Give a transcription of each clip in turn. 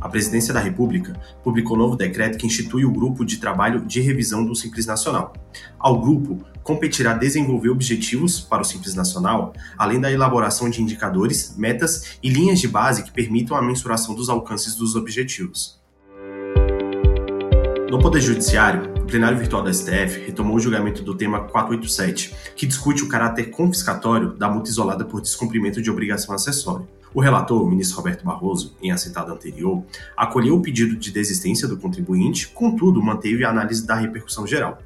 a Presidência da República publicou novo decreto que institui o Grupo de Trabalho de Revisão do Simples Nacional. Ao grupo competirá desenvolver objetivos para o Simples Nacional, além da elaboração de indicadores, metas e linhas de base que permitam a mensuração dos alcances dos objetivos. No Poder Judiciário, o plenário virtual da STF retomou o julgamento do tema 487, que discute o caráter confiscatório da multa isolada por descumprimento de obrigação acessória. O relator, o ministro Roberto Barroso, em assentado anterior, acolheu o pedido de desistência do contribuinte, contudo, manteve a análise da repercussão geral.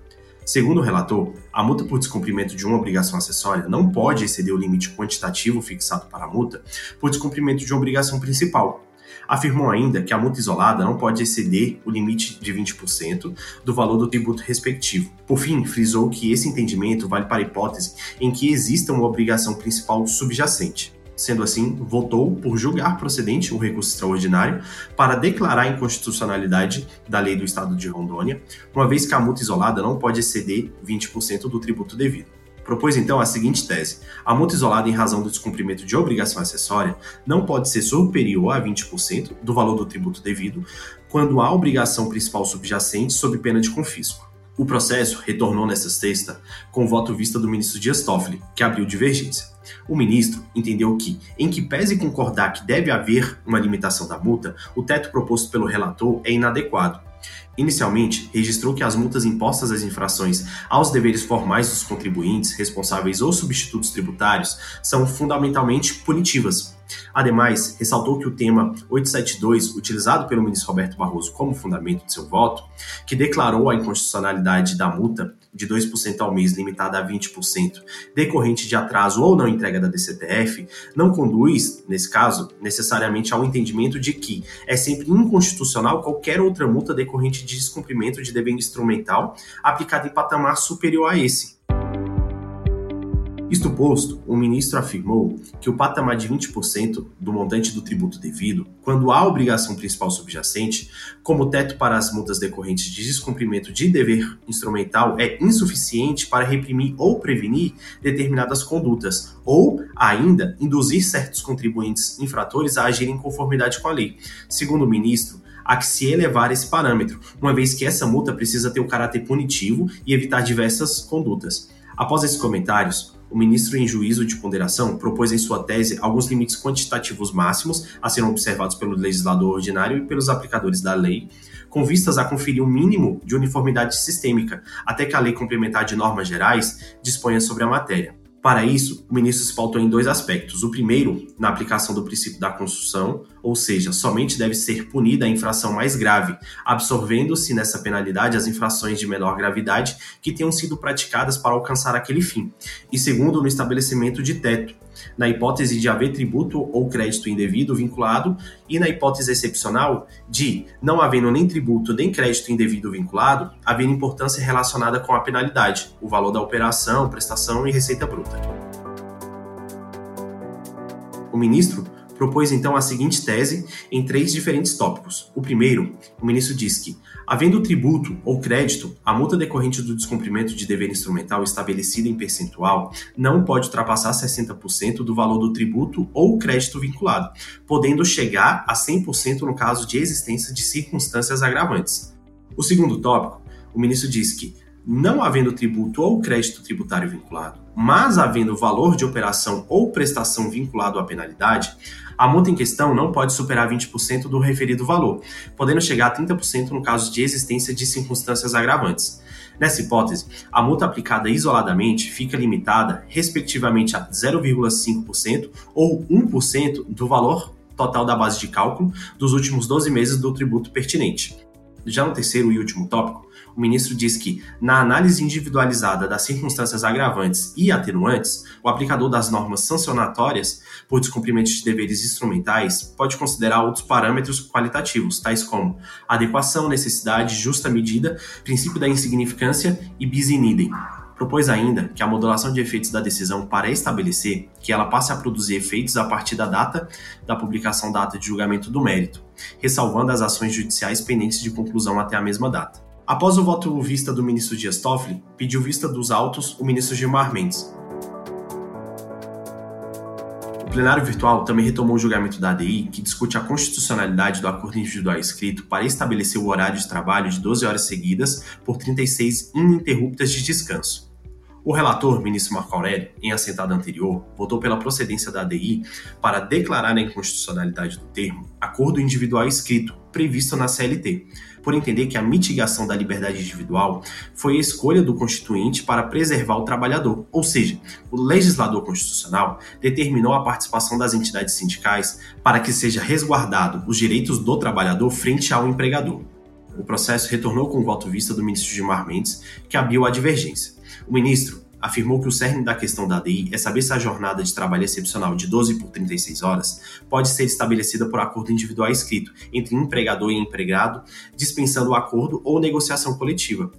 Segundo o relator, a multa por descumprimento de uma obrigação acessória não pode exceder o limite quantitativo fixado para a multa por descumprimento de uma obrigação principal. Afirmou ainda que a multa isolada não pode exceder o limite de 20% do valor do tributo respectivo. Por fim, frisou que esse entendimento vale para a hipótese em que exista uma obrigação principal subjacente. Sendo assim, votou por julgar procedente um recurso extraordinário para declarar a inconstitucionalidade da lei do Estado de Rondônia, uma vez que a multa isolada não pode exceder 20% do tributo devido. Propôs então a seguinte tese: a multa isolada em razão do descumprimento de obrigação acessória não pode ser superior a 20% do valor do tributo devido quando há obrigação principal subjacente sob pena de confisco. O processo retornou nesta sexta com o voto vista do ministro Dias Toffoli, que abriu divergência. O ministro entendeu que, em que pese concordar que deve haver uma limitação da multa, o teto proposto pelo relator é inadequado. Inicialmente, registrou que as multas impostas às infrações aos deveres formais dos contribuintes, responsáveis ou substitutos tributários são fundamentalmente punitivas, Ademais, ressaltou que o tema 872, utilizado pelo ministro Roberto Barroso como fundamento de seu voto, que declarou a inconstitucionalidade da multa de 2% ao mês limitada a 20%, decorrente de atraso ou não entrega da DCTF, não conduz, nesse caso, necessariamente ao entendimento de que é sempre inconstitucional qualquer outra multa decorrente de descumprimento de dever instrumental aplicada em patamar superior a esse, isto posto, o ministro afirmou que o patamar de 20% do montante do tributo devido, quando há obrigação principal subjacente, como teto para as multas decorrentes de descumprimento de dever instrumental, é insuficiente para reprimir ou prevenir determinadas condutas, ou ainda induzir certos contribuintes infratores a agirem em conformidade com a lei. Segundo o ministro, há que se elevar esse parâmetro, uma vez que essa multa precisa ter o caráter punitivo e evitar diversas condutas. Após esses comentários, o ministro, em juízo de ponderação, propôs em sua tese alguns limites quantitativos máximos a serem observados pelo legislador ordinário e pelos aplicadores da lei, com vistas a conferir um mínimo de uniformidade sistêmica, até que a Lei Complementar de Normas Gerais disponha sobre a matéria. Para isso, o ministro se pautou em dois aspectos. O primeiro, na aplicação do princípio da construção, ou seja, somente deve ser punida a infração mais grave, absorvendo-se nessa penalidade as infrações de menor gravidade que tenham sido praticadas para alcançar aquele fim. E segundo, no estabelecimento de teto, na hipótese de haver tributo ou crédito indevido vinculado e na hipótese excepcional de, não havendo nem tributo nem crédito indevido vinculado, haver importância relacionada com a penalidade, o valor da operação, prestação e receita bruta. O ministro propôs então a seguinte tese em três diferentes tópicos. O primeiro, o ministro diz que, havendo tributo ou crédito, a multa decorrente do descumprimento de dever instrumental estabelecida em percentual não pode ultrapassar 60% do valor do tributo ou crédito vinculado, podendo chegar a 100% no caso de existência de circunstâncias agravantes. O segundo tópico, o ministro diz que, não havendo tributo ou crédito tributário vinculado, mas havendo valor de operação ou prestação vinculado à penalidade, a multa em questão não pode superar 20% do referido valor, podendo chegar a 30% no caso de existência de circunstâncias agravantes. Nessa hipótese, a multa aplicada isoladamente fica limitada, respectivamente, a 0,5% ou 1% do valor total da base de cálculo dos últimos 12 meses do tributo pertinente. Já no terceiro e último tópico, o ministro diz que, na análise individualizada das circunstâncias agravantes e atenuantes, o aplicador das normas sancionatórias por descumprimento de deveres instrumentais pode considerar outros parâmetros qualitativos, tais como adequação, necessidade, justa medida, princípio da insignificância e bis in idem. Propôs ainda que a modulação de efeitos da decisão para estabelecer que ela passe a produzir efeitos a partir da data da publicação da ata de julgamento do mérito, ressalvando as ações judiciais pendentes de conclusão até a mesma data. Após o voto vista do ministro Dias Toffoli, pediu vista dos autos o ministro Gilmar Mendes. O plenário virtual também retomou o julgamento da ADI, que discute a constitucionalidade do acordo individual escrito para estabelecer o horário de trabalho de 12 horas seguidas por 36 ininterruptas de descanso. O relator, ministro Marco Aurélio, em assentada anterior, votou pela procedência da ADI para declarar a inconstitucionalidade do termo acordo individual escrito, previsto na CLT, por entender que a mitigação da liberdade individual foi a escolha do constituinte para preservar o trabalhador, ou seja, o legislador constitucional determinou a participação das entidades sindicais para que seja resguardado os direitos do trabalhador frente ao empregador. O processo retornou com o voto vista do ministro Gilmar Mendes, que abriu a divergência. O ministro afirmou que o cerne da questão da ADI é saber se a jornada de trabalho excepcional de 12 por 36 horas pode ser estabelecida por acordo individual escrito entre empregador e empregado, dispensando o acordo ou negociação coletiva.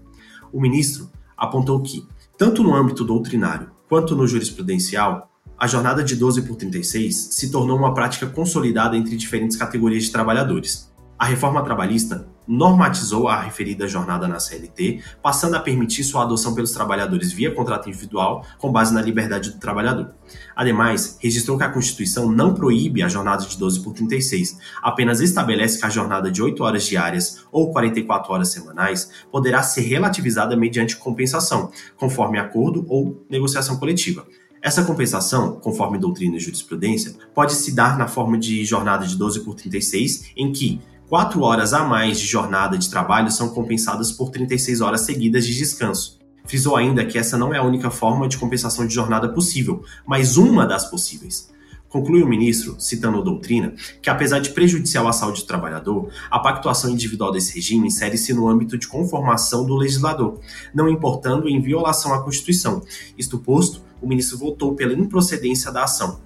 O ministro apontou que, tanto no âmbito doutrinário quanto no jurisprudencial, a jornada de 12 por 36 se tornou uma prática consolidada entre diferentes categorias de trabalhadores. A reforma trabalhista normatizou a referida jornada na CLT, passando a permitir sua adoção pelos trabalhadores via contrato individual, com base na liberdade do trabalhador. Ademais, registrou que a Constituição não proíbe a jornada de 12 por 36, apenas estabelece que a jornada de 8 horas diárias ou 44 horas semanais poderá ser relativizada mediante compensação, conforme acordo ou negociação coletiva. Essa compensação, conforme doutrina e jurisprudência, pode se dar na forma de jornada de 12 por 36, em que Quatro horas a mais de jornada de trabalho são compensadas por 36 horas seguidas de descanso. Frisou ainda que essa não é a única forma de compensação de jornada possível, mas uma das possíveis. Conclui o ministro, citando a doutrina, que apesar de prejudicial à saúde do trabalhador, a pactuação individual desse regime insere-se no âmbito de conformação do legislador, não importando em violação à Constituição. Isto posto, o ministro votou pela improcedência da ação.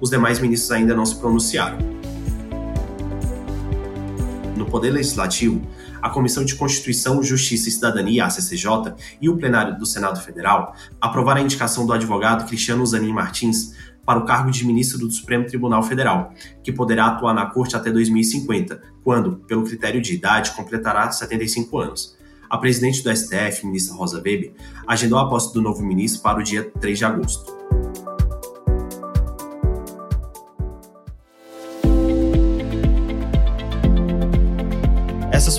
Os demais ministros ainda não se pronunciaram Poder Legislativo, a Comissão de Constituição, Justiça e Cidadania, a CCJ, e o plenário do Senado Federal aprovaram a indicação do advogado Cristiano Zanin Martins para o cargo de ministro do Supremo Tribunal Federal, que poderá atuar na Corte até 2050, quando, pelo critério de idade, completará 75 anos. A presidente do STF, ministra Rosa Weber, agendou a posse do novo ministro para o dia 3 de agosto.